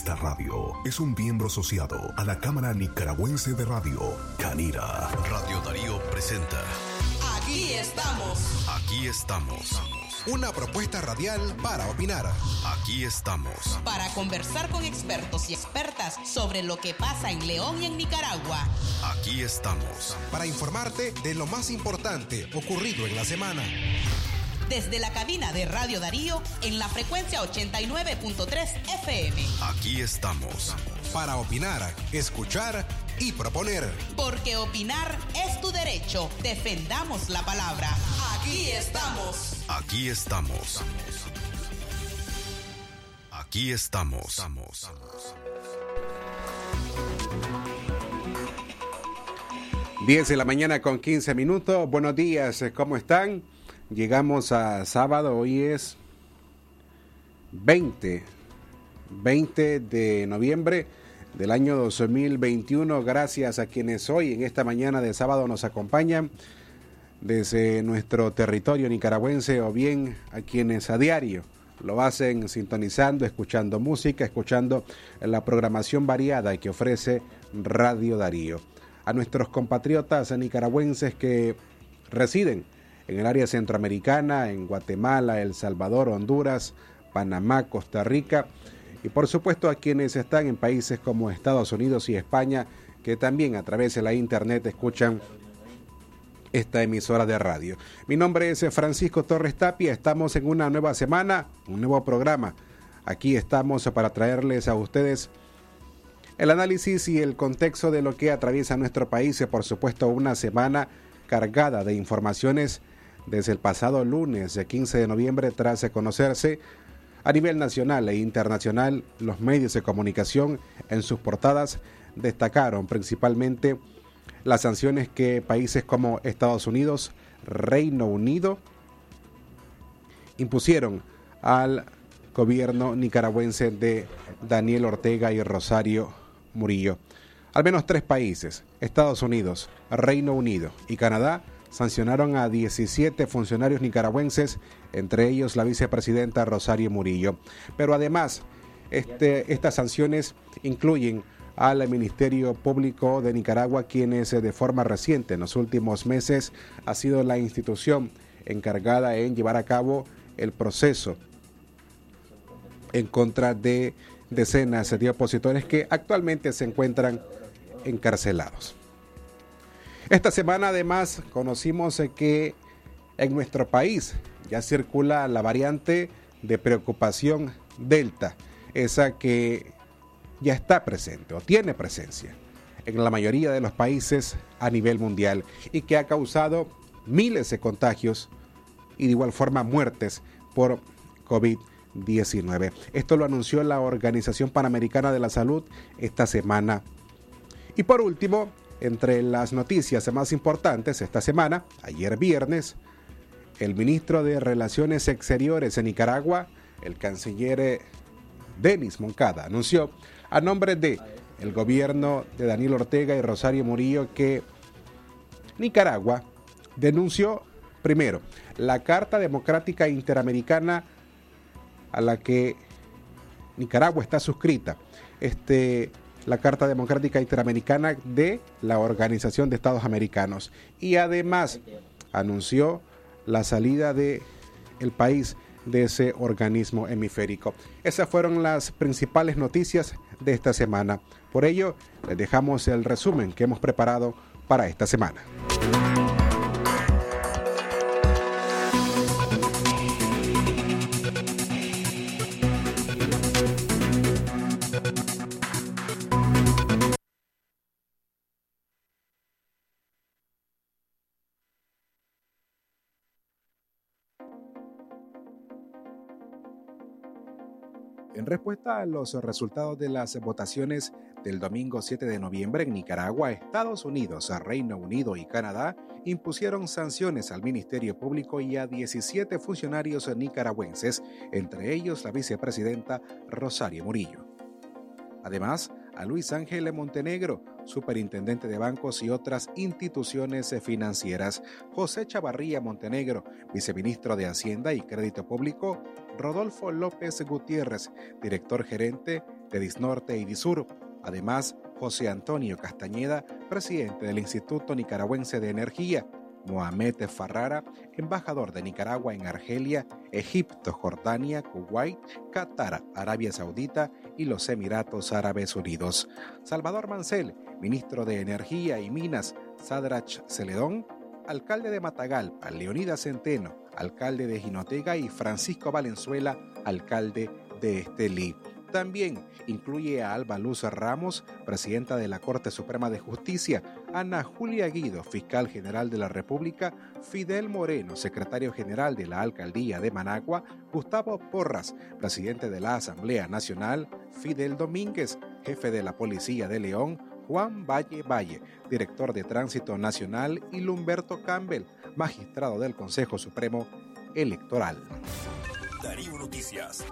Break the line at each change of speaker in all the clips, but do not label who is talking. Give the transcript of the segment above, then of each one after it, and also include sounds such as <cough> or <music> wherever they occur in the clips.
Esta radio es un miembro asociado a la Cámara Nicaragüense de Radio, Canira. Radio Darío presenta.
Aquí estamos.
Aquí estamos.
Una propuesta radial para opinar.
Aquí estamos.
Para conversar con expertos y expertas sobre lo que pasa en León y en Nicaragua.
Aquí estamos.
Para informarte de lo más importante ocurrido en la semana.
Desde la cabina de Radio Darío en la frecuencia 89.3 FM.
Aquí estamos.
Para opinar, escuchar y proponer.
Porque opinar es tu derecho. Defendamos la palabra. Aquí estamos.
Aquí estamos. Aquí estamos.
10 de la mañana con 15 minutos. Buenos días, ¿cómo están? Llegamos a sábado, hoy es 20, 20 de noviembre del año 2021. Gracias a quienes hoy en esta mañana de sábado nos acompañan desde nuestro territorio nicaragüense o bien a quienes a diario lo hacen sintonizando, escuchando música, escuchando la programación variada que ofrece Radio Darío. A nuestros compatriotas nicaragüenses que residen en el área centroamericana, en Guatemala, El Salvador, Honduras, Panamá, Costa Rica y por supuesto a quienes están en países como Estados Unidos y España que también a través de la internet escuchan esta emisora de radio. Mi nombre es Francisco Torres Tapia, estamos en una nueva semana, un nuevo programa. Aquí estamos para traerles a ustedes el análisis y el contexto de lo que atraviesa nuestro país y por supuesto una semana cargada de informaciones desde el pasado lunes 15 de noviembre tras conocerse a nivel nacional e internacional los medios de comunicación en sus portadas destacaron principalmente las sanciones que países como Estados Unidos, Reino Unido impusieron al gobierno nicaragüense de Daniel Ortega y Rosario Murillo. Al menos tres países, Estados Unidos, Reino Unido y Canadá, sancionaron a 17 funcionarios nicaragüenses, entre ellos la vicepresidenta Rosario Murillo. Pero además, este, estas sanciones incluyen al Ministerio Público de Nicaragua, quienes de forma reciente, en los últimos meses, ha sido la institución encargada en llevar a cabo el proceso en contra de decenas de opositores que actualmente se encuentran encarcelados. Esta semana además conocimos que en nuestro país ya circula la variante de preocupación Delta, esa que ya está presente o tiene presencia en la mayoría de los países a nivel mundial y que ha causado miles de contagios y de igual forma muertes por COVID-19. Esto lo anunció la Organización Panamericana de la Salud esta semana. Y por último, entre las noticias más importantes esta semana, ayer viernes, el ministro de Relaciones Exteriores de Nicaragua, el canciller Denis Moncada, anunció a nombre de el gobierno de Daniel Ortega y Rosario Murillo que Nicaragua denunció primero la Carta Democrática Interamericana a la que Nicaragua está suscrita. Este la Carta Democrática Interamericana de la Organización de Estados Americanos y además anunció la salida de el país de ese organismo hemisférico. Esas fueron las principales noticias de esta semana. Por ello, les dejamos el resumen que hemos preparado para esta semana. Respuesta a los resultados de las votaciones del domingo 7 de noviembre en Nicaragua, Estados Unidos, Reino Unido y Canadá impusieron sanciones al Ministerio Público y a 17 funcionarios nicaragüenses, entre ellos la vicepresidenta Rosario Murillo. Además, a Luis Ángel Montenegro, superintendente de bancos y otras instituciones financieras, José Chavarría Montenegro, viceministro de Hacienda y Crédito Público, Rodolfo López Gutiérrez, director gerente
de Disnorte y Disur. Además, José Antonio Castañeda, presidente del Instituto Nicaragüense de Energía, Mohamed Farrara, embajador de Nicaragua en Argelia, Egipto, Jordania, Kuwait, Qatar, Arabia Saudita y los Emiratos Árabes Unidos. Salvador Mancel, ministro de Energía y Minas, Sadrach Celedón, alcalde de Matagalpa, Leonidas Centeno, alcalde de Jinotega y Francisco Valenzuela, alcalde de Estelí. También incluye a Alba Luz Ramos, presidenta de la Corte Suprema de Justicia, Ana Julia Guido, fiscal general de la República, Fidel Moreno, secretario general de la Alcaldía de Managua, Gustavo Porras, presidente de la Asamblea Nacional, Fidel Domínguez, jefe de la Policía de León, Juan Valle Valle, director de Tránsito Nacional, y Lumberto Campbell, magistrado del Consejo Supremo Electoral.
Darío Noticias.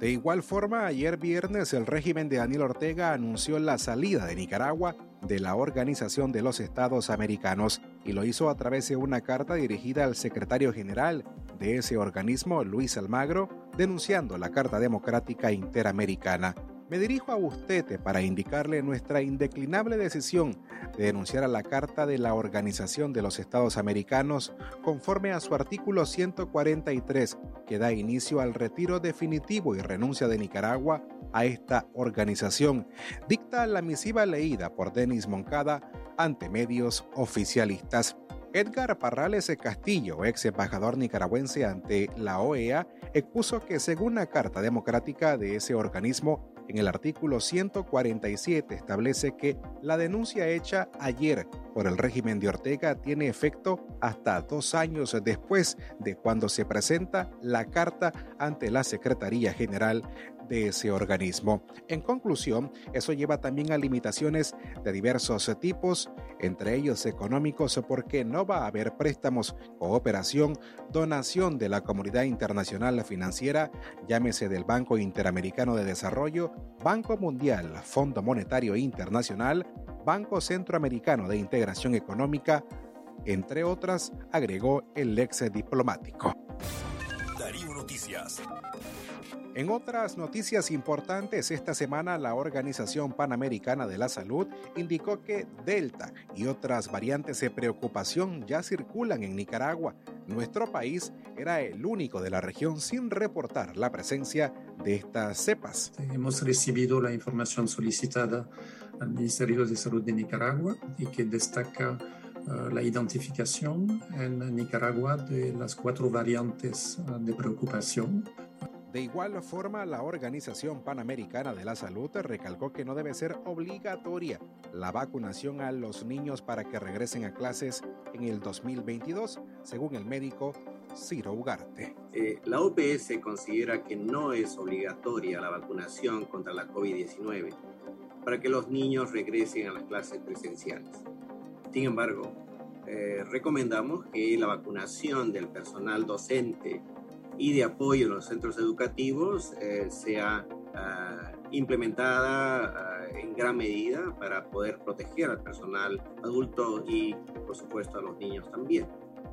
De igual forma, ayer viernes el régimen de Daniel Ortega anunció la salida de Nicaragua de la Organización de los Estados Americanos y lo hizo a través de una carta dirigida al secretario general de ese organismo, Luis Almagro, denunciando la Carta Democrática Interamericana. Me dirijo a usted para indicarle nuestra indeclinable decisión de denunciar a la Carta de la Organización de los Estados Americanos conforme a su artículo 143 que da inicio al retiro definitivo y renuncia de Nicaragua a esta organización, dicta la misiva leída por Denis Moncada ante medios oficialistas. Edgar Parrales Castillo, ex embajador nicaragüense ante la OEA, expuso que según la Carta Democrática de ese organismo, en el artículo 147 establece que la denuncia hecha ayer por el régimen de Ortega tiene efecto hasta dos años después de cuando se presenta la carta ante la Secretaría General de ese organismo. En conclusión, eso lleva también a limitaciones de diversos tipos, entre ellos económicos, porque no va a haber préstamos, cooperación, donación de la comunidad internacional financiera, llámese del Banco Interamericano de Desarrollo, Banco Mundial, Fondo Monetario Internacional, Banco Centroamericano de Integración Económica, entre otras, agregó el ex diplomático. En otras noticias importantes, esta semana la Organización Panamericana de la Salud indicó que Delta y otras variantes de preocupación ya circulan en Nicaragua. Nuestro país era el único de la región sin reportar la presencia de estas cepas.
Hemos recibido la información solicitada al Ministerio de Salud de Nicaragua y que destaca la identificación en Nicaragua de las cuatro variantes uh, de preocupación
de igual forma, la Organización Panamericana de la Salud recalcó que no debe ser obligatoria la vacunación a los niños para que regresen a clases en el 2022, según el médico Ciro Ugarte.
Eh, la OPS considera que no es obligatoria la vacunación contra la COVID-19 para que los niños regresen a las clases presenciales. Sin embargo, eh, recomendamos que la vacunación del personal docente y de apoyo en los centros educativos eh, sea ah, implementada ah, en gran medida para poder proteger al personal adulto y, por supuesto, a los niños también.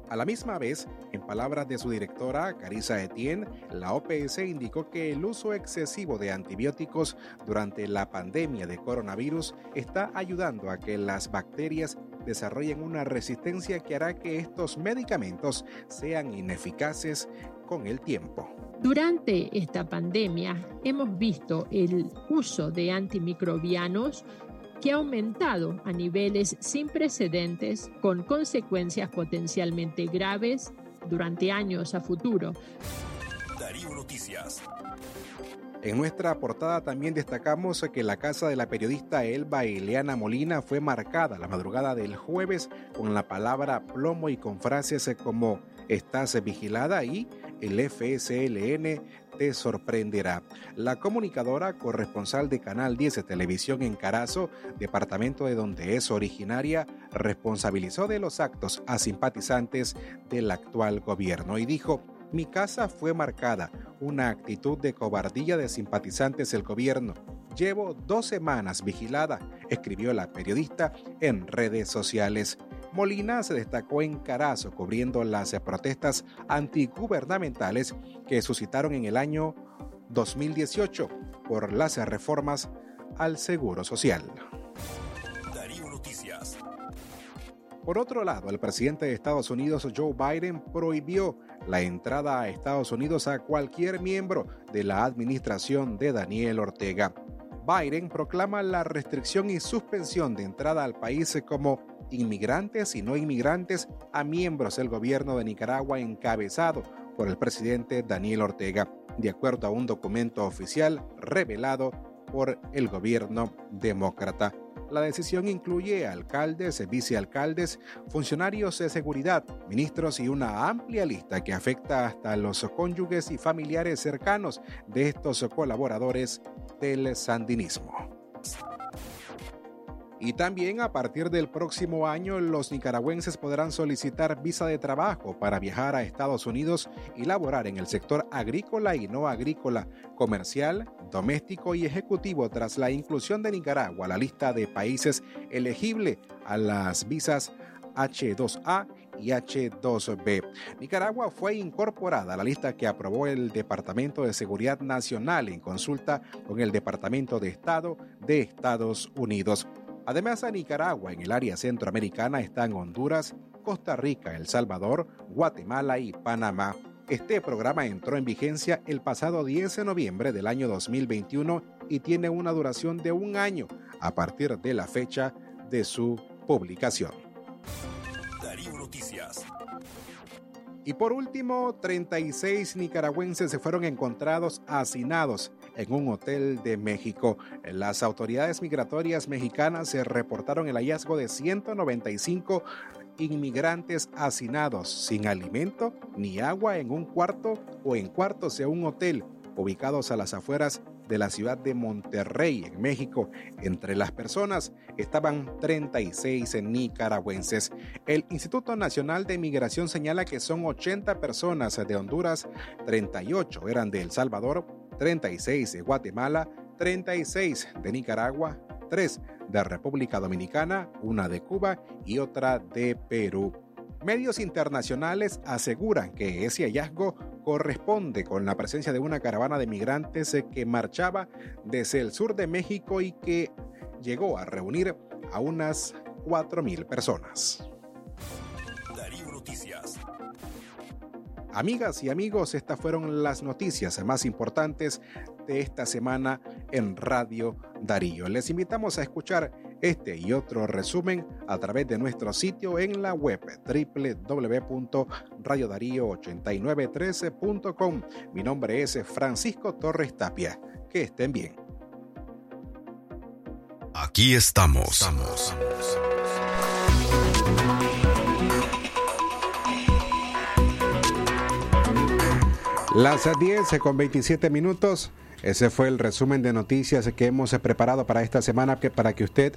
A la misma vez, en palabras de su directora, Carissa Etienne, la OPS indicó que el uso excesivo de antibióticos durante la pandemia de coronavirus está ayudando a que las bacterias desarrollen una resistencia que hará que estos medicamentos sean ineficaces con el tiempo.
Durante esta pandemia hemos visto el uso de antimicrobianos que ha aumentado a niveles sin precedentes con consecuencias potencialmente graves durante años a futuro.
Darío Noticias.
En nuestra portada también destacamos que la casa de la periodista Elba Eliana Molina fue marcada la madrugada del jueves con la palabra plomo y con frases como estás vigilada y el FSLN te sorprenderá. La comunicadora corresponsal de Canal 10 de Televisión en Carazo, departamento de donde es originaria, responsabilizó de los actos a simpatizantes del actual gobierno y dijo, mi casa fue marcada, una actitud de cobardía de simpatizantes del gobierno. Llevo dos semanas vigilada, escribió la periodista en redes sociales. Molina se destacó en Carazo cubriendo las protestas antigubernamentales que suscitaron en el año 2018. por las reformas al Seguro Social. Por otro lado, el presidente de Estados Unidos, Joe Biden, prohibió la entrada a Estados Unidos a cualquier miembro de la administración de Daniel Ortega. Biden proclama la restricción y suspensión de entrada al país como inmigrantes y no inmigrantes a miembros del gobierno de Nicaragua encabezado por el presidente Daniel Ortega, de acuerdo a un documento oficial revelado por el gobierno demócrata. La decisión incluye alcaldes, vicealcaldes, funcionarios de seguridad, ministros y una amplia lista que afecta hasta los cónyuges y familiares cercanos de estos colaboradores del sandinismo. Y también a partir del próximo año los nicaragüenses podrán solicitar visa de trabajo para viajar a Estados Unidos y laborar en el sector agrícola y no agrícola, comercial, doméstico y ejecutivo tras la inclusión de Nicaragua a la lista de países elegible a las visas H2A y H2B. Nicaragua fue incorporada a la lista que aprobó el Departamento de Seguridad Nacional en consulta con el Departamento de Estado de Estados Unidos. Además, a Nicaragua en el área centroamericana están Honduras, Costa Rica, El Salvador, Guatemala y Panamá. Este programa entró en vigencia el pasado 10 de noviembre del año 2021 y tiene una duración de un año a partir de la fecha de su publicación. Noticias. Y por último, 36 nicaragüenses se fueron encontrados hacinados en un hotel de México. Las autoridades migratorias mexicanas se reportaron el hallazgo de 195 inmigrantes hacinados sin alimento ni agua en un cuarto o en cuartos de un hotel ubicados a las afueras de la ciudad de Monterrey, en México. Entre las personas estaban 36 nicaragüenses. El Instituto Nacional de Migración señala que son 80 personas de Honduras, 38 eran de El Salvador, 36 de Guatemala, 36 de Nicaragua, 3 de República Dominicana, una de Cuba y otra de Perú. Medios internacionales aseguran que ese hallazgo corresponde con la presencia de una caravana de migrantes que marchaba desde el sur de México y que llegó a reunir a unas 4.000 personas. Noticias. Amigas y amigos, estas fueron las noticias más importantes de esta semana en Radio Darío. Les invitamos a escuchar este y otro resumen a través de nuestro sitio en la web www.radiodarío8913.com. Mi nombre es Francisco Torres Tapia. Que estén bien.
Aquí estamos. estamos.
Las 10 con 27 minutos. Ese fue el resumen de noticias que hemos preparado para esta semana para que usted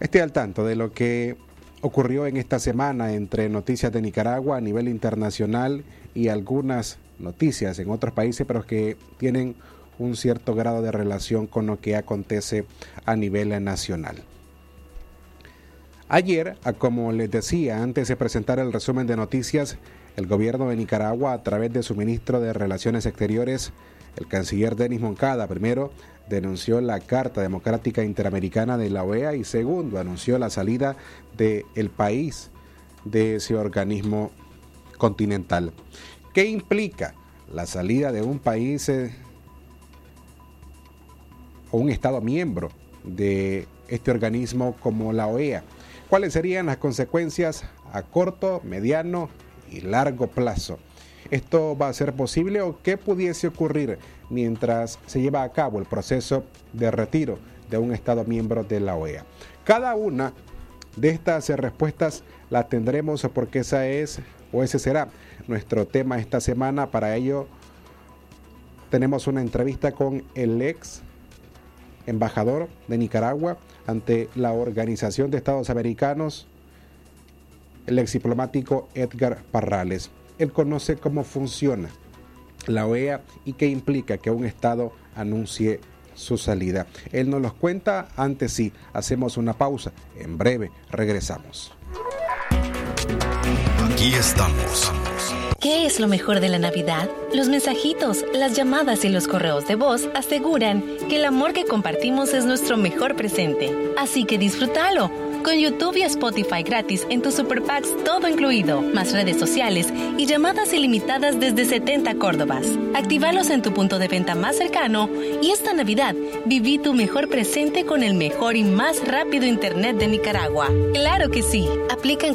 esté al tanto de lo que ocurrió en esta semana entre noticias de Nicaragua a nivel internacional y algunas noticias en otros países, pero que tienen un cierto grado de relación con lo que acontece a nivel nacional. Ayer, como les decía antes de presentar el resumen de noticias, el gobierno de Nicaragua, a través de su ministro de Relaciones Exteriores, el canciller Denis Moncada, primero denunció la Carta Democrática Interamericana de la OEA y segundo anunció la salida del país de ese organismo continental. ¿Qué implica la salida de un país eh, o un Estado miembro de este organismo como la OEA? ¿Cuáles serían las consecuencias a corto, mediano largo plazo. ¿Esto va a ser posible o qué pudiese ocurrir mientras se lleva a cabo el proceso de retiro de un Estado miembro de la OEA? Cada una de estas respuestas las tendremos porque esa es o ese será nuestro tema esta semana. Para ello tenemos una entrevista con el ex embajador de Nicaragua ante la Organización de Estados Americanos el ex diplomático Edgar Parrales. Él conoce cómo funciona la OEA y qué implica que un Estado anuncie su salida. Él nos los cuenta antes sí. Hacemos una pausa. En breve regresamos.
Aquí estamos
¿Qué es lo mejor de la Navidad? Los mensajitos, las llamadas y los correos de voz aseguran que el amor que compartimos es nuestro mejor presente. Así que disfrútalo. Con YouTube y Spotify gratis en tus Super Packs todo incluido, más redes sociales y llamadas ilimitadas desde 70 Córdobas. Actívalos en tu punto de venta más cercano y esta Navidad viví tu mejor presente con el mejor y más rápido Internet de Nicaragua. Claro que sí, aplica en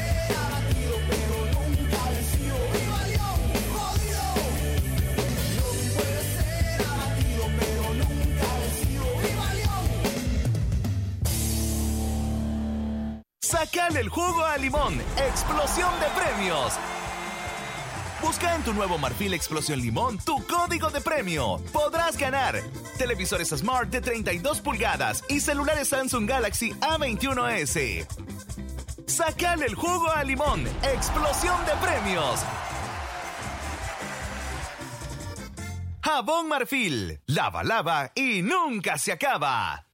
Sacale el jugo a limón. Explosión de premios. Busca en tu nuevo Marfil Explosión Limón tu código de premio. Podrás ganar televisores Smart de 32 pulgadas y celulares Samsung Galaxy A21s. Sacale el jugo a limón. Explosión de premios. Jabón Marfil. Lava, lava y nunca se acaba.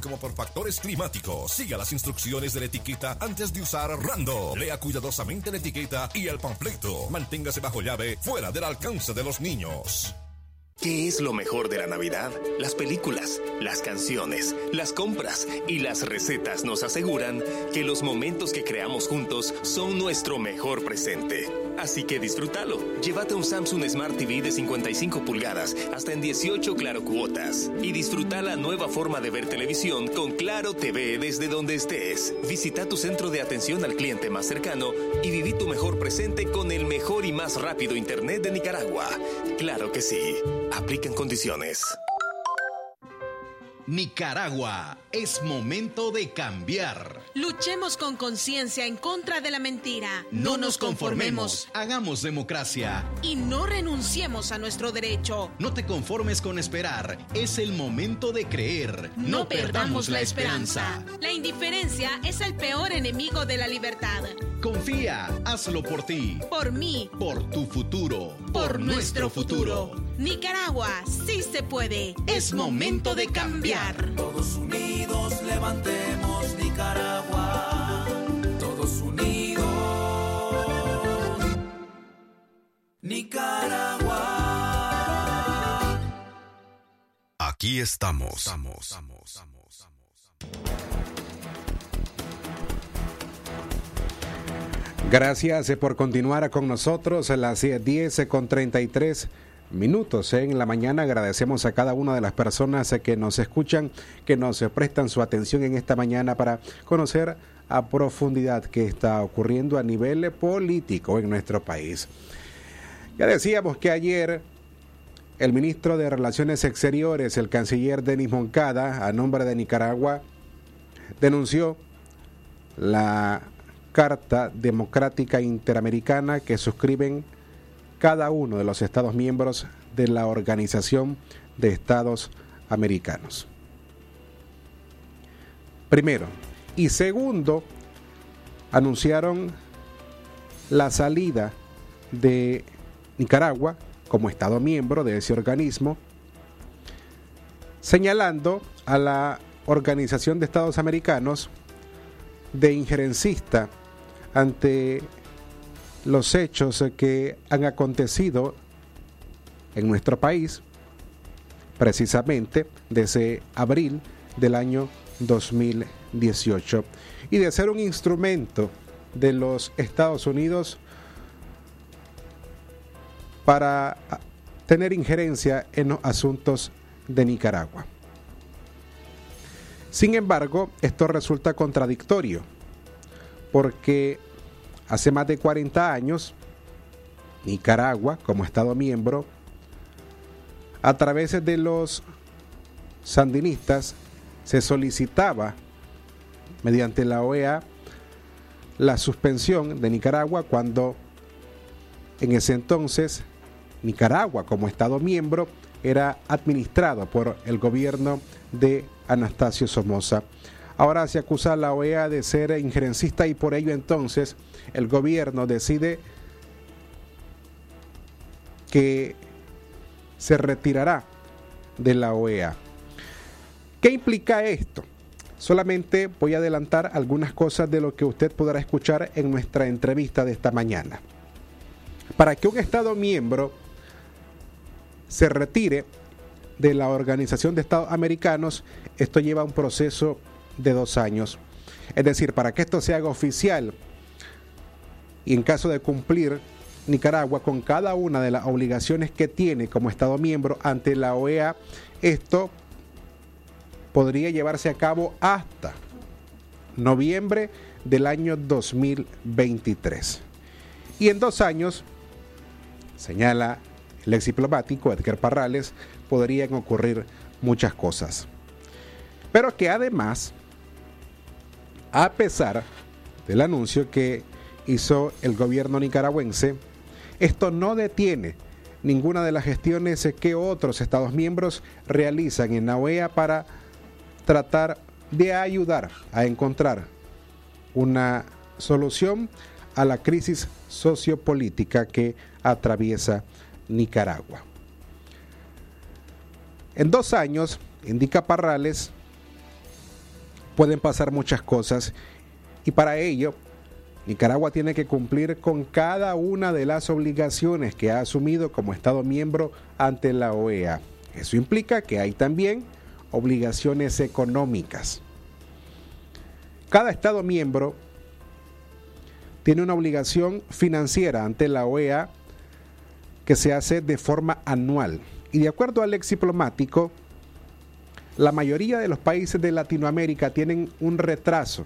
como por factores climáticos. Siga las instrucciones de la etiqueta antes de usar Rando. Lea cuidadosamente la etiqueta y el panfleto. Manténgase bajo llave, fuera del alcance de los niños.
¿Qué es lo mejor de la Navidad? Las películas, las canciones, las compras y las recetas nos aseguran que los momentos que creamos juntos son nuestro mejor presente. Así que disfrútalo. Llévate un Samsung Smart TV de 55 pulgadas hasta en 18 Claro cuotas y disfruta la nueva forma de ver televisión con Claro TV desde donde estés. Visita tu centro de atención al cliente más cercano y viví tu mejor presente con el mejor y más rápido internet de Nicaragua. Claro que sí. Aplican condiciones.
Nicaragua, es momento de cambiar.
Luchemos con conciencia en contra de la mentira.
No, nos conformemos. Hagamos democracia.
Y no renunciemos a nuestro derecho.
No te conformes con esperar. Es el momento de creer. No, perdamos la esperanza.
La indiferencia es el peor enemigo de la libertad.
Confía, hazlo por ti.
Por mí.
Por tu futuro. Por, nuestro futuro.
Nicaragua, sí se puede.
Es momento de cambiar.
Todos unidos levantemos Nicaragua. Todos unidos. Nicaragua.
Aquí estamos.
Gracias eh, por continuar con nosotros a las 10 eh, con 33 minutos en la mañana. Agradecemos a cada una de las personas que nos escuchan, que nos prestan su atención en esta mañana para conocer a profundidad qué está ocurriendo a nivel político en nuestro país. Ya decíamos que ayer el ministro de Relaciones Exteriores, el canciller Denis Moncada, a nombre de Nicaragua, denunció la Carta Democrática Interamericana que suscriben cada uno de los Estados miembros de la Organización de Estados Americanos. Primero. Y segundo, anunciaron la salida de Nicaragua como Estado miembro de ese organismo, señalando a la Organización de Estados Americanos de injerencista ante los hechos que han acontecido en nuestro país, precisamente desde abril del año 2018, y de ser un instrumento de los Estados Unidos para tener injerencia en los asuntos de Nicaragua. Sin embargo, esto resulta contradictorio porque hace más de 40 años Nicaragua, como Estado miembro, a través de los sandinistas, se solicitaba mediante la OEA la suspensión de Nicaragua cuando en ese entonces Nicaragua como Estado miembro era administrado por el gobierno de Anastasio Somoza. Ahora se acusa a la OEA de ser injerencista y por ello entonces el gobierno decide que se retirará de la OEA. ¿Qué implica esto? Solamente voy a adelantar algunas cosas de lo que usted podrá escuchar en nuestra entrevista de esta mañana. Para que un Estado miembro se retire de la Organización de Estados Americanos, esto lleva un proceso de dos años. Es decir, para que esto se haga oficial y en caso de cumplir Nicaragua con cada una de las obligaciones que tiene como Estado miembro ante la OEA, esto podría llevarse a cabo hasta noviembre del año 2023. Y en dos años, señala el ex diplomático Edgar Parrales, podrían ocurrir muchas cosas. Pero que además, a pesar del anuncio que hizo el gobierno nicaragüense, esto no detiene ninguna de las gestiones que otros Estados miembros realizan en la OEA para tratar de ayudar a encontrar una solución a la crisis sociopolítica que atraviesa Nicaragua. En dos años, indica Parrales, pueden pasar muchas cosas y para ello Nicaragua tiene que cumplir con cada una de las obligaciones que ha asumido como Estado miembro ante la OEA. Eso implica que hay también obligaciones económicas. Cada Estado miembro tiene una obligación financiera ante la OEA que se hace de forma anual. Y de acuerdo al ex diplomático, la mayoría de los países de Latinoamérica tienen un retraso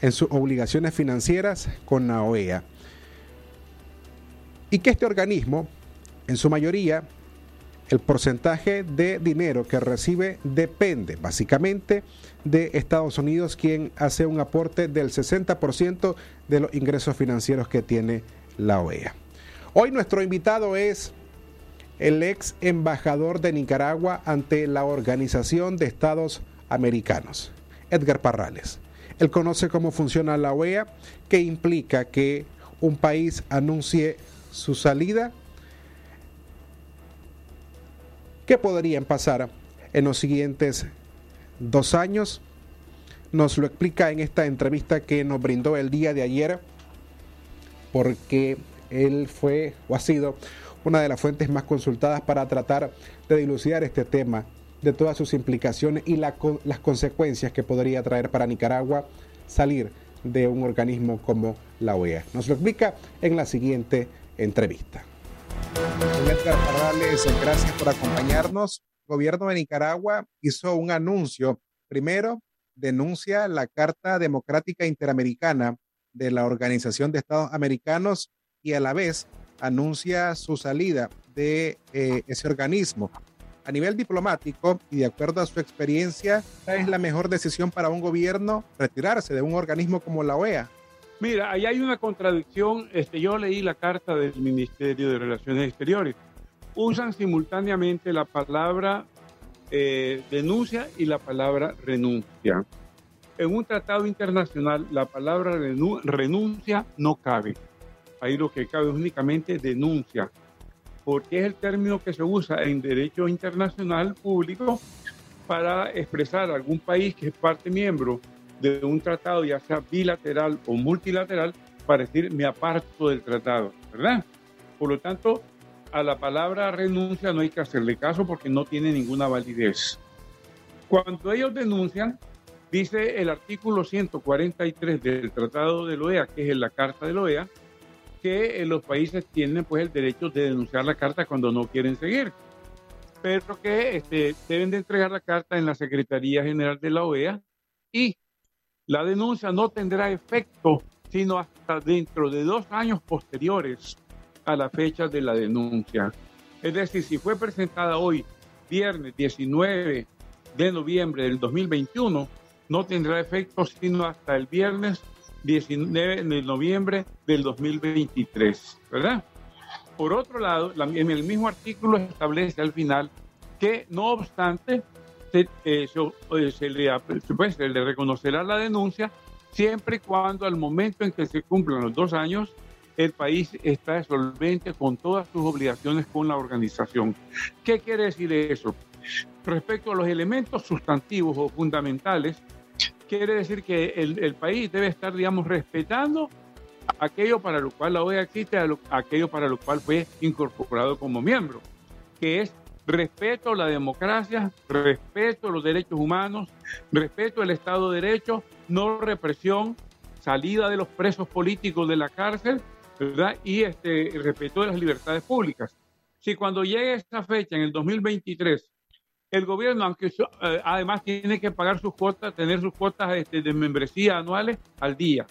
en sus obligaciones financieras con la OEA. Y que este organismo, en su mayoría, el porcentaje de dinero que recibe depende básicamente de Estados Unidos, quien hace un aporte del 60% de los ingresos financieros que tiene la OEA. Hoy nuestro invitado es el ex embajador de Nicaragua ante la Organización de Estados Americanos, Edgar Parrales. Él conoce cómo funciona la OEA, que implica que un país anuncie su salida. ¿Qué podrían pasar en los siguientes dos años? Nos lo explica en esta entrevista que nos brindó el día de ayer, porque él fue o ha sido una de las fuentes más consultadas para tratar de dilucidar este tema, de todas sus implicaciones y las consecuencias que podría traer para Nicaragua salir de un organismo como la OEA. Nos lo explica en la siguiente entrevista. Edgar Parrales, gracias por acompañarnos. El gobierno de Nicaragua hizo un anuncio. Primero, denuncia la Carta Democrática Interamericana de la Organización de Estados Americanos y a la vez anuncia su salida de eh, ese organismo. A nivel diplomático y de acuerdo a su experiencia, ¿es la mejor decisión para un gobierno retirarse de un organismo como la OEA?
Mira, ahí hay una contradicción. Este, yo leí la carta del Ministerio de Relaciones Exteriores. Usan simultáneamente la palabra eh, denuncia y la palabra renuncia. En un tratado internacional, la palabra renuncia no cabe ahí lo que cabe es únicamente denuncia, porque es el término que se usa en derecho internacional público para expresar a algún país que es parte miembro de un tratado, ya sea bilateral o multilateral, para decir me aparto del tratado, ¿verdad? Por lo tanto, a la palabra renuncia no hay que hacerle caso porque no tiene ninguna validez. Cuando ellos denuncian, dice el artículo 143 del Tratado de la OEA, que es la Carta de la OEA, que eh, los países tienen pues el derecho de denunciar la carta cuando no quieren seguir, pero que este, deben de entregar la carta en la Secretaría General de la OEA y la denuncia no tendrá efecto sino hasta dentro de dos años posteriores a la fecha de la denuncia. Es decir, si fue presentada hoy, viernes 19 de noviembre del 2021, no tendrá efecto sino hasta el viernes 19 de noviembre del 2023, ¿verdad? Por otro lado, en el mismo artículo establece al final que no obstante se, eh, eh, se, le, pues, se le reconocerá la denuncia siempre y cuando al momento en que se cumplan los dos años el país está solvente con todas sus obligaciones con la organización. ¿Qué quiere decir eso? Respecto a los elementos sustantivos o fundamentales, quiere decir que el, país debe estar, digamos, respetando aquello para lo cual la OEA existe, aquello para lo cual fue incorporado como miembro, que es respeto a la democracia, respeto a los derechos humanos, respeto al Estado de Derecho, no represión, salida de los presos políticos de la cárcel, ¿verdad? Y este, respeto de las libertades públicas. Si cuando llegue esa fecha, en el 2023, el gobierno, aunque eh, además tiene que pagar sus cuotas, tener sus cuotas este, de membresía anuales al día.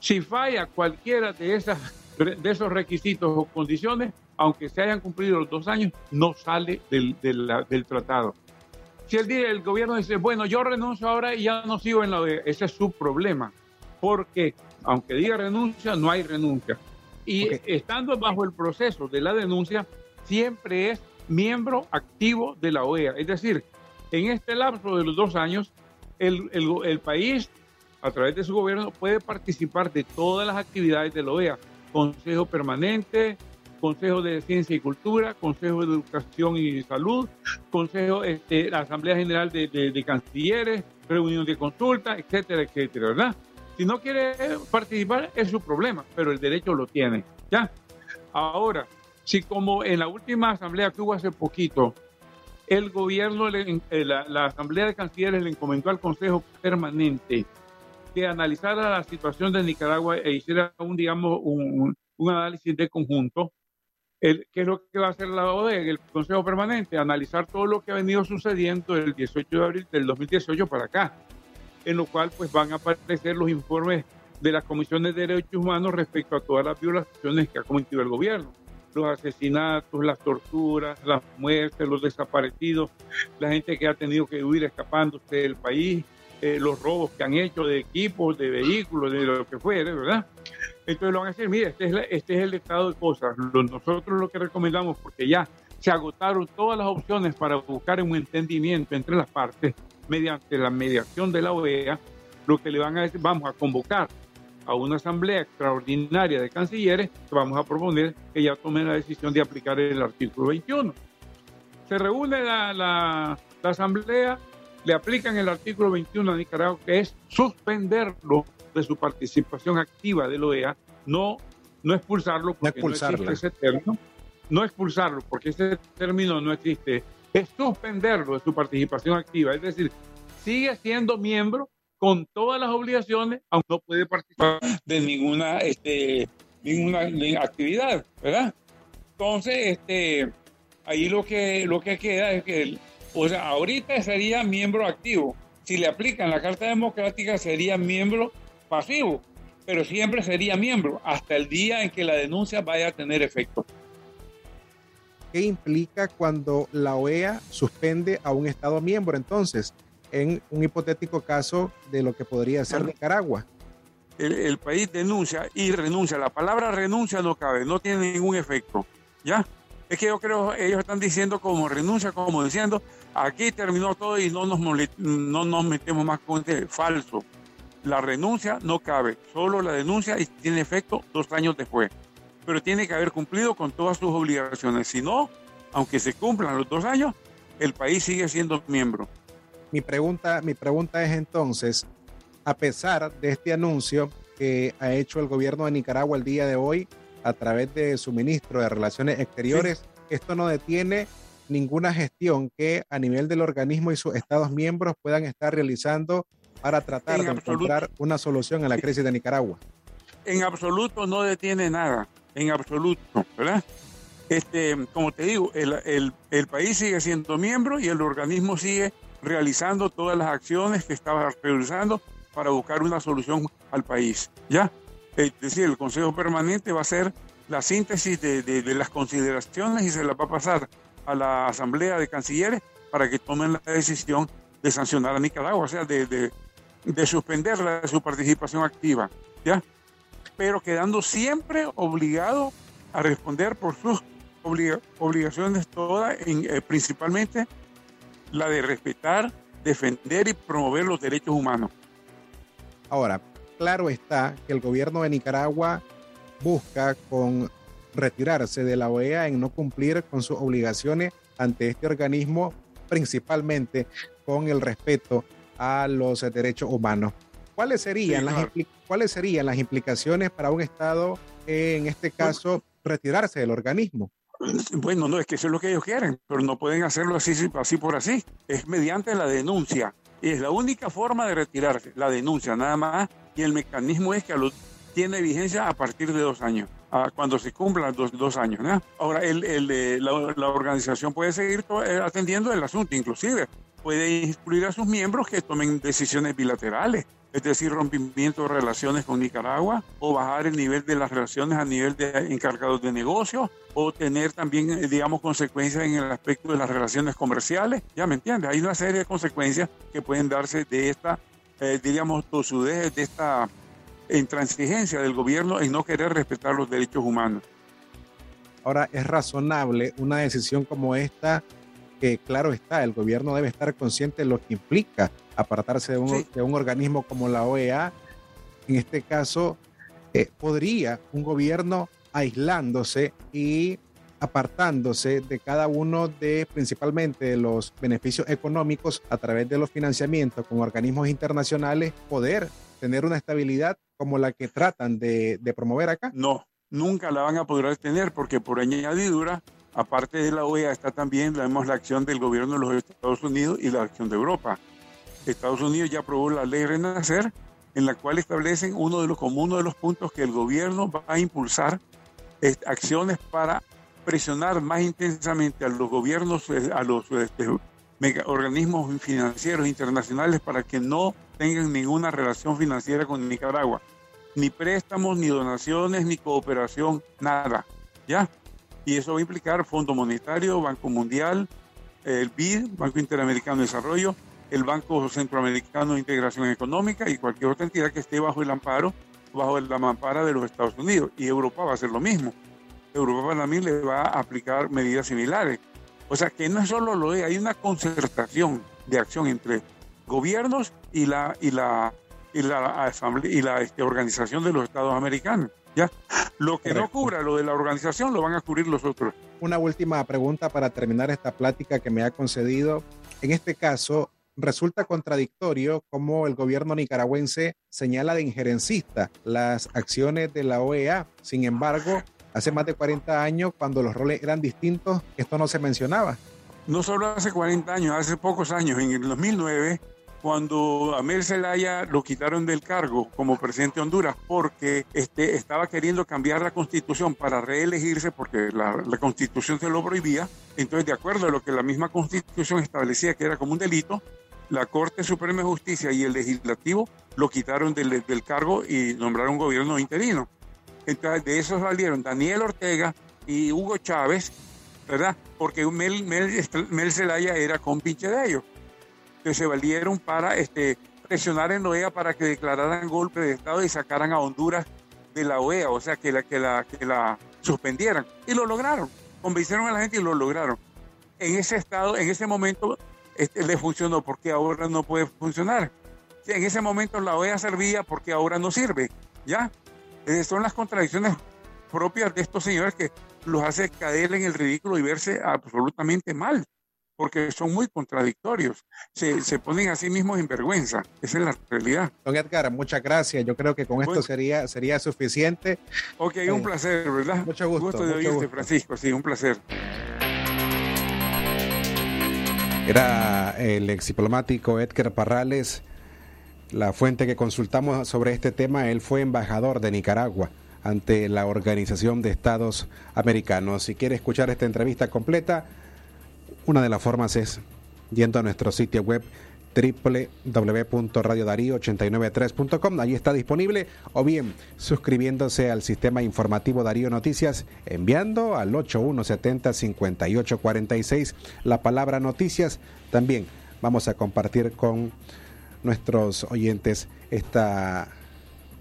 Si falla cualquiera de, esas, de esos requisitos o condiciones, aunque se hayan cumplido los dos años, no sale del, del, tratado. Si el, el gobierno dice, bueno, yo renuncio ahora y ya no sigo en la OEA, ese es su problema, porque aunque diga renuncia, no hay renuncia. Y estando bajo el proceso de la denuncia, siempre es miembro activo de la OEA. Es decir, en este lapso de los dos años, el, el, país, a través de su gobierno, puede participar de todas las actividades de la OEA. Consejo permanente, Consejo de Ciencia y Cultura, Consejo de Educación y Salud, Consejo, este, la Asamblea General de, de, Cancilleres, reunión de consulta, etcétera, etcétera, ¿verdad? Si no quiere participar es su problema, pero el derecho lo tiene, ¿ya? Ahora, si como en la última asamblea que hubo hace poquito, el gobierno, eh, la, Asamblea de Cancilleres le encomendó al Consejo Permanente que analizara la situación de Nicaragua e hiciera un, digamos, un, análisis de conjunto, el, ¿Qué es lo que va a hacer la ODE, el Consejo Permanente? Analizar todo lo que ha venido sucediendo del 18 de abril del 2018 para acá, en lo cual pues van a aparecer los informes de las comisiones de derechos humanos respecto a todas las violaciones que ha cometido el gobierno. Los asesinatos, las torturas, las muertes, los desaparecidos, la gente que ha tenido que huir escapándose del país, eh, los robos que han hecho de equipos, de vehículos, de lo que fuere, ¿verdad? Entonces lo van a decir, mire, este es, este es el estado de cosas. nosotros lo que recomendamos, porque ya se agotaron todas las opciones para buscar un entendimiento entre las partes mediante la mediación de la OEA, lo que le van a decir, vamos a convocar a una asamblea extraordinaria de cancilleres que vamos a proponer que ya tomen la decisión de aplicar el artículo 21. Se reúne la, la, la asamblea, le aplican el artículo 21 a Nicaragua, que es suspenderlo de su participación activa de la OEA, no, no expulsarlo porque no, existe ese término, no expulsarlo porque ese término no existe, es suspenderlo de su participación activa, es decir, sigue siendo miembro con todas las obligaciones, aunque no puede participar de ninguna, este, ninguna actividad, ¿verdad? Entonces, este, ahí lo que, lo que queda es que, o sea, ahorita sería miembro activo. Si le aplican la Carta Democrática, sería miembro pasivo, pero siempre sería miembro hasta el día en que la denuncia vaya a tener efecto.
¿Qué implica cuando la OEA suspende a un Estado miembro entonces, en un hipotético caso de lo que podría ser Nicaragua?
El, país denuncia y renuncia. La palabra renuncia no cabe, no tiene ningún efecto. ¿Ya? Es que yo creo, ellos están diciendo como renuncia, como diciendo, aquí terminó todo y no nos, no nos metemos más con este falso la renuncia no cabe, solo la denuncia y tiene efecto dos años después. Pero tiene que haber cumplido con todas sus obligaciones. Si no, aunque se cumplan los dos años, el país sigue siendo miembro.
Mi pregunta, mi pregunta es entonces, a pesar de este anuncio que ha hecho el gobierno de Nicaragua el día de hoy a través de su ministro de Relaciones Exteriores, esto no detiene ninguna gestión que a nivel del organismo y sus estados miembros puedan estar realizando para tratar de encontrar una solución a la crisis de Nicaragua?
En absoluto no detiene nada, en absoluto, ¿verdad? Este, como te digo, el, el, país sigue siendo miembro y el organismo sigue realizando todas las acciones que estaba realizando para buscar una solución al país. ¿Ya? Es decir, el Consejo Permanente va a ser la síntesis de, de, las consideraciones y se la va a pasar a la Asamblea de Cancilleres para que tomen la decisión de sancionar a Nicaragua, o sea, de, de, de su participación activa, ¿ya? Pero quedando siempre obligado a responder por sus obligaciones todas, eh, principalmente la de respetar, defender y promover los derechos humanos.
Ahora, claro está que el gobierno de Nicaragua busca con retirarse de la OEA en no cumplir con sus obligaciones ante este organismo, principalmente con el respeto a los derechos humanos. ¿Cuáles serían, las, ¿cuáles serían las implicaciones para un Estado, en este caso, retirarse del organismo? <clears throat>
Bueno, no, es que eso es lo que ellos quieren, pero no pueden hacerlo así, así por así. Es mediante la denuncia. Y es la única forma de retirarse, la denuncia, nada más. Y el mecanismo es que tiene vigencia a partir de dos años, cuando se cumplan dos, dos años. Ahora, el, la, la, organización puede seguir eh, atendiendo el asunto, inclusive puede instruir a sus miembros que tomen decisiones bilaterales es decir, rompimiento de relaciones con Nicaragua, o bajar el nivel de las relaciones a nivel de encargados de negocios, o tener también, eh, digamos, consecuencias en el aspecto de las relaciones comerciales. Ya me entiendes, hay una serie de consecuencias que pueden darse de esta, eh, diríamos, tosudez, de esta intransigencia del gobierno en no querer respetar los derechos humanos.
Ahora, es razonable una decisión como esta que claro está, el gobierno debe estar consciente de lo que implica apartarse de un, de un organismo como la OEA. En este caso, eh, podría un gobierno aislándose y apartándose de cada uno de principalmente de los beneficios económicos a través de los financiamientos con organismos internacionales, poder tener una estabilidad como la que tratan de, de promover acá?
No, nunca la van a poder tener porque por añadidura Aparte de la OEA está también vemos la acción del gobierno de los Estados Unidos y la acción de Europa. Estados Unidos ya aprobó la ley Renacer, en la cual establecen uno de los, como uno de los puntos que el gobierno va a impulsar acciones para presionar más intensamente a los gobiernos, eh, a los este, organismos financieros internacionales para que no tengan ninguna relación financiera con Nicaragua. Ni préstamos, ni donaciones, ni cooperación, nada. ¿Ya? Y eso va a implicar Fondo Monetario, Banco Mundial, el BID, Banco Interamericano de Desarrollo, el Banco Centroamericano de Integración Económica y cualquier otra entidad que esté bajo el amparo, bajo la mampara de los Estados Unidos. Y Europa va a hacer lo mismo. Europa también le va a aplicar medidas similares. O sea que no es solo lo de, hay una concertación de acción entre gobiernos y la, y la, y la, y la este, organización de los Estados americanos. ¿Ya? Lo que no cubra lo de la organización lo van a cubrir los otros.
Una última pregunta para terminar esta plática que me ha concedido. En este caso, resulta contradictorio cómo el gobierno nicaragüense señala de injerencista las acciones de la OEA. Sin embargo, hace más de 40 años, cuando los roles eran distintos, esto no se mencionaba.
No solo hace 40 años, hace pocos años, en el 2009, cuando a Mel Zelaya lo quitaron del cargo como presidente de Honduras porque este, estaba queriendo cambiar la constitución para reelegirse porque la, la, constitución se lo prohibía. Entonces, de acuerdo a lo que la misma constitución establecía que era como un delito, la Corte Suprema de Justicia y el legislativo lo quitaron del, del cargo y nombraron un gobierno interino. Entonces, de eso salieron Daniel Ortega y Hugo Chávez, ¿verdad? Porque Mel, Mel, Mel Zelaya era compinche de ellos se valieron para este, presionar en la OEA para que declararan golpe de Estado y sacaran a Honduras de la OEA, o sea, que la, que la, que la suspendieran. Y lo lograron, convencieron a la gente y lo lograron. En ese estado, en ese momento, este, le funcionó, porque ahora no puede funcionar. En ese momento la OEA servía porque ahora no sirve, ¿ya? Eh, son las contradicciones propias de estos señores que los hace caer en el ridículo y verse absolutamente mal porque son muy contradictorios. Se, se, ponen a sí mismos en vergüenza. Esa es la realidad.
Don Edgar, muchas gracias. Yo creo que con esto sería, sería suficiente.
Ok, un eh, placer, ¿verdad?
Mucho gusto.
Gusto de oírte, Francisco. Sí, un placer.
Era el ex diplomático Edgar Parrales, la fuente que consultamos sobre este tema. Él fue embajador de Nicaragua ante la Organización de Estados Americanos. Si quiere escuchar esta entrevista completa, una de las formas es yendo a nuestro sitio web
www.radiodarío893.com. Allí está disponible o bien suscribiéndose al sistema informativo Darío Noticias enviando al 8170-5846 la palabra noticias. También vamos a compartir con nuestros oyentes esta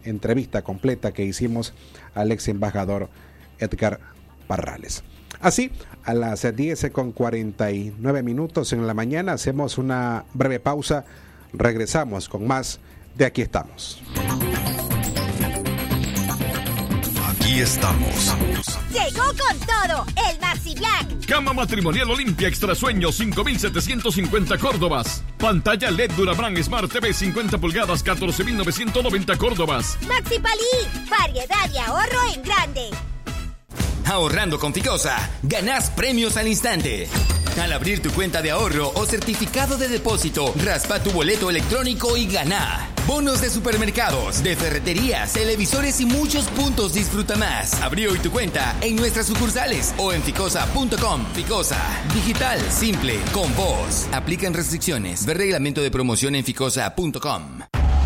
entrevista completa que hicimos al ex embajador Edgar Parrales. Así, a las 10 con 49 minutos en la mañana hacemos una breve pausa. Regresamos con más de Aquí estamos.
Aquí estamos.
Llegó con todo el Maxi Black.
Cama matrimonial Olimpia Extra Sueño 5750 Córdobas. Pantalla LED Durabran Smart TV 50 pulgadas 14990 Córdobas.
Maxi Palí, variedad y ahorro en grande.
Ahorrando con Ficosa, ganás premios al instante. Al abrir tu cuenta de ahorro o certificado de depósito, raspa tu boleto electrónico y gana. Bonos de supermercados, de ferreterías, televisores y muchos puntos disfruta más. Abrí hoy tu cuenta en nuestras sucursales o en ficosa.com. Ficosa, digital, simple, con vos. Aplican restricciones. Ver reglamento de promoción en ficosa.com.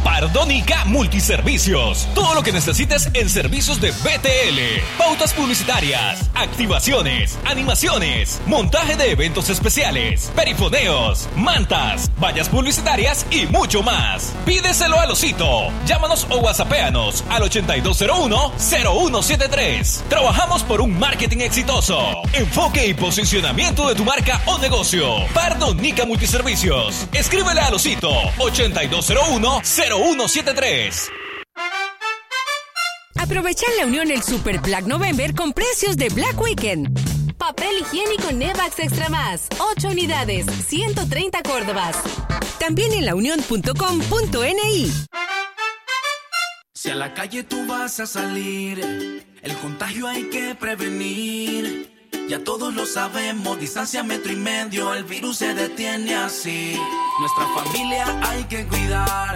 Pardónica Multiservicios. Todo lo que necesites en servicios de BTL. Pautas publicitarias, activaciones, animaciones, montaje de eventos especiales, perifoneos, mantas, vallas publicitarias y mucho más. Pídeselo a Osito. Llámanos o whatsappeanos al 8201-0173. Trabajamos por un marketing exitoso. Enfoque y posicionamiento de tu marca o negocio. Pardónica Multiservicios. Escríbele a Osito 8201 0173.
Aprovecha en la Unión el Super Black November con precios de Black Weekend. Papel higiénico Nevax Extra Más, 8 unidades, 130 Córdobas. También en launión.com.ni.
Si a la calle tú vas a salir, el contagio hay que prevenir. Ya todos lo sabemos, distancia metro y medio, el virus se detiene así. Nuestra familia hay que cuidar,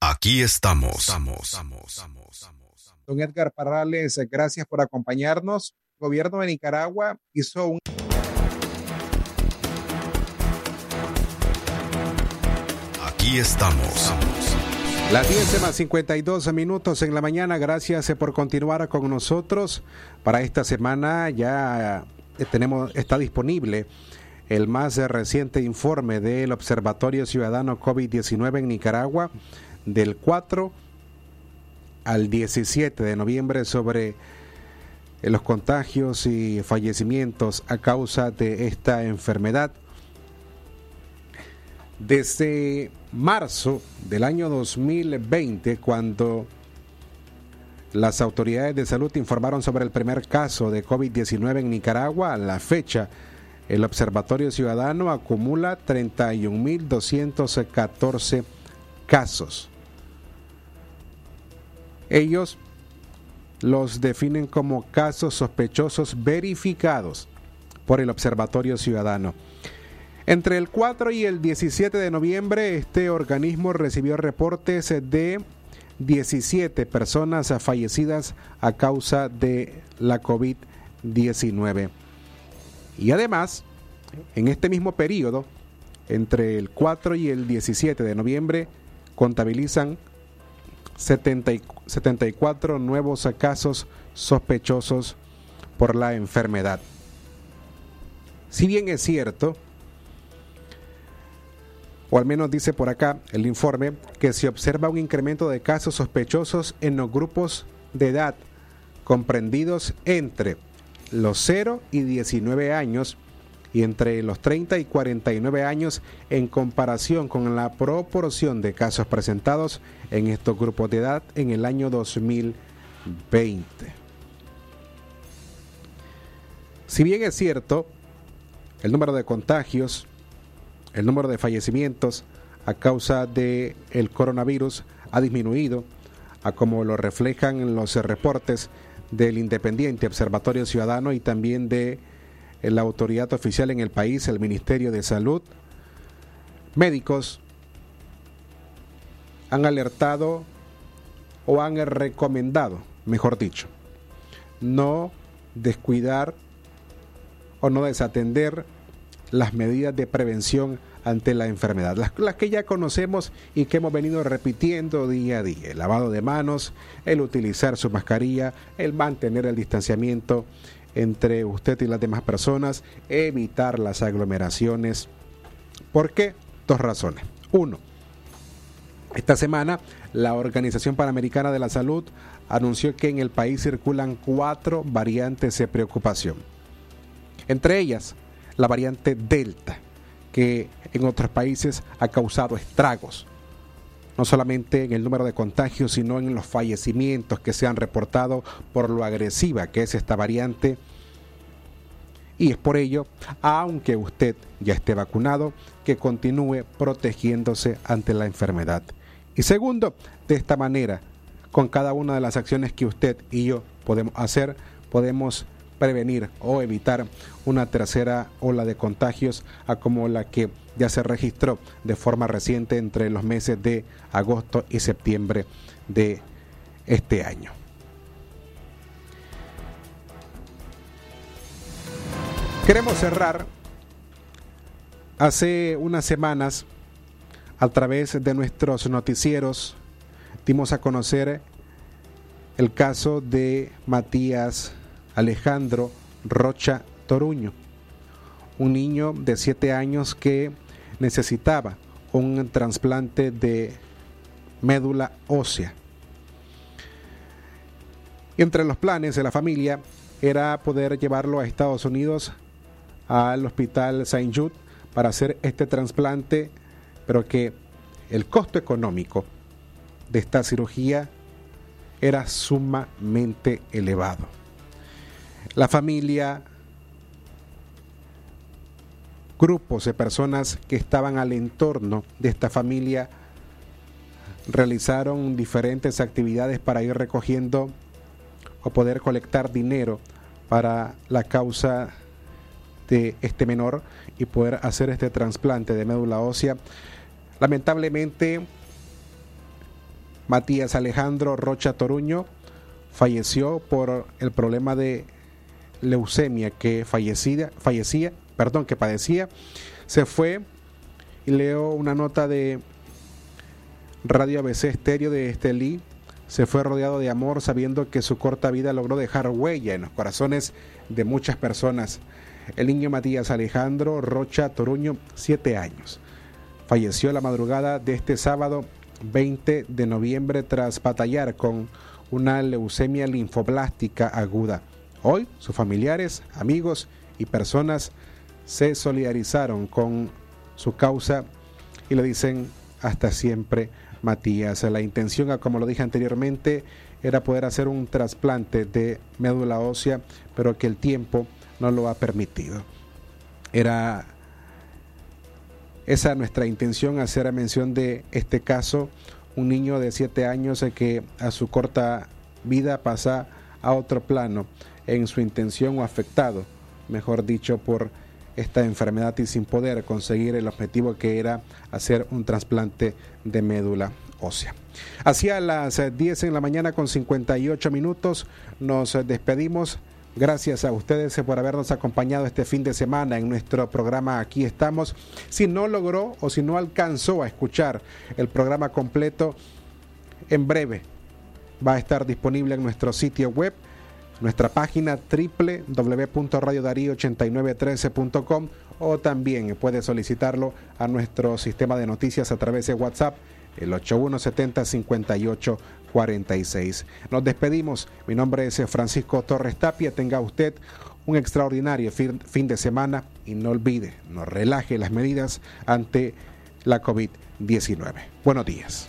Aquí estamos.
Don Edgar Parrales, gracias por acompañarnos. El gobierno de Nicaragua hizo un...
Aquí estamos.
Las 10 más 52 minutos en la mañana. Gracias eh, por continuar con nosotros. Para esta semana ya eh, tenemos, está disponible el más eh, reciente informe del Observatorio Ciudadano COVID-19 en Nicaragua del 4 al 17 de noviembre sobre los contagios y fallecimientos a causa de esta enfermedad. Desde marzo del año 2020, cuando las autoridades de salud informaron sobre el primer caso de COVID-19 en Nicaragua, a la fecha, el Observatorio Ciudadano acumula 31.214 casos. Ellos los definen como casos sospechosos verificados por el Observatorio Ciudadano. Entre el 4 y el 17 de noviembre, este organismo recibió reportes de 17 personas fallecidas a causa de la COVID-19. Y además, en este mismo periodo, entre el 4 y el 17 de noviembre, contabilizan 70 74 nuevos casos sospechosos por la enfermedad. Si bien es cierto, o al menos dice por acá el informe, que se observa un incremento de casos sospechosos en los grupos de edad comprendidos entre los 0 y 19 años y entre los 30 y 49 años en comparación con la proporción de casos presentados en estos grupos de edad en el año 2020. Si bien es cierto, el número de contagios, el número de fallecimientos a causa del el coronavirus ha disminuido, a como lo reflejan los reportes del Independiente Observatorio Ciudadano y también de la autoridad oficial en el país, el Ministerio de Salud. Médicos han alertado o han recomendado, mejor dicho, no descuidar o no desatender las medidas de prevención ante la enfermedad, las, las, que ya conocemos y que hemos venido repitiendo día a día, el lavado de manos, el utilizar su mascarilla, el mantener el distanciamiento entre usted y las demás personas, evitar las aglomeraciones. ¿Por qué? Dos razones. Uno, esta semana la Organización Panamericana de la Salud anunció que en el país circulan cuatro variantes de preocupación. Entre ellas, la variante Delta, que en otros países ha causado estragos, no solamente en el número de contagios, sino en los fallecimientos que se han reportado por lo agresiva que es esta variante. Y es por ello, aunque usted ya esté vacunado, que continúe protegiéndose ante la enfermedad. Y segundo, de esta manera, con cada una de las acciones que usted y yo podemos hacer, podemos prevenir o evitar una tercera ola de contagios a como la que ya se registró de forma reciente entre los meses de agosto y septiembre de este año. Queremos cerrar hace unas semanas a través de nuestros noticieros dimos a conocer el caso de Matías Alejandro Rocha Toruño, un niño de 7 años que necesitaba un trasplante de médula ósea. Entre los planes de la familia era poder llevarlo a Estados Unidos al hospital Saint Jude para hacer este trasplante, pero que el costo económico de esta cirugía era sumamente elevado. La familia, grupos de personas que estaban al entorno de esta familia realizaron diferentes actividades para ir recogiendo o poder colectar dinero para la causa de este menor y poder hacer este trasplante de médula ósea. Lamentablemente, Matías Alejandro Rocha Toruño falleció por el problema de leucemia que fallecía, fallecía, perdón, que padecía. Se fue y leo una nota de Radio ABC Estéreo de Estelí. Se fue rodeado de amor sabiendo que su corta vida logró dejar huella en los corazones de muchas personas. El niño Matías Alejandro Rocha Toruño, siete años. Falleció la madrugada de este sábado 20 de noviembre tras batallar con una leucemia linfoblástica aguda. Hoy sus familiares, amigos y personas se solidarizaron con su causa y le dicen hasta siempre Matías. La intención, como lo dije anteriormente, era poder hacer un trasplante de médula ósea, pero que el tiempo no lo ha permitido. Era esa nuestra intención, hacer mención de este caso, un niño de 7 años que a su corta vida pasa a otro plano en su intención o afectado, mejor dicho, por esta enfermedad y sin poder conseguir el objetivo que era hacer un trasplante de médula ósea. Hacia las 10 en la mañana con 58 minutos nos despedimos. Gracias a ustedes por habernos acompañado este fin de semana en nuestro programa Aquí estamos. Si no logró o si no alcanzó a escuchar el programa completo, en breve va a estar disponible en nuestro sitio web, nuestra página www.radiodarío8913.com o también puede solicitarlo a nuestro sistema de noticias a través de WhatsApp el 8170 58 46. Nos despedimos. Mi nombre es Francisco Torres Tapia. Tenga usted un extraordinario fin de semana y no olvide, no relaje las medidas ante la COVID-19. Buenos días.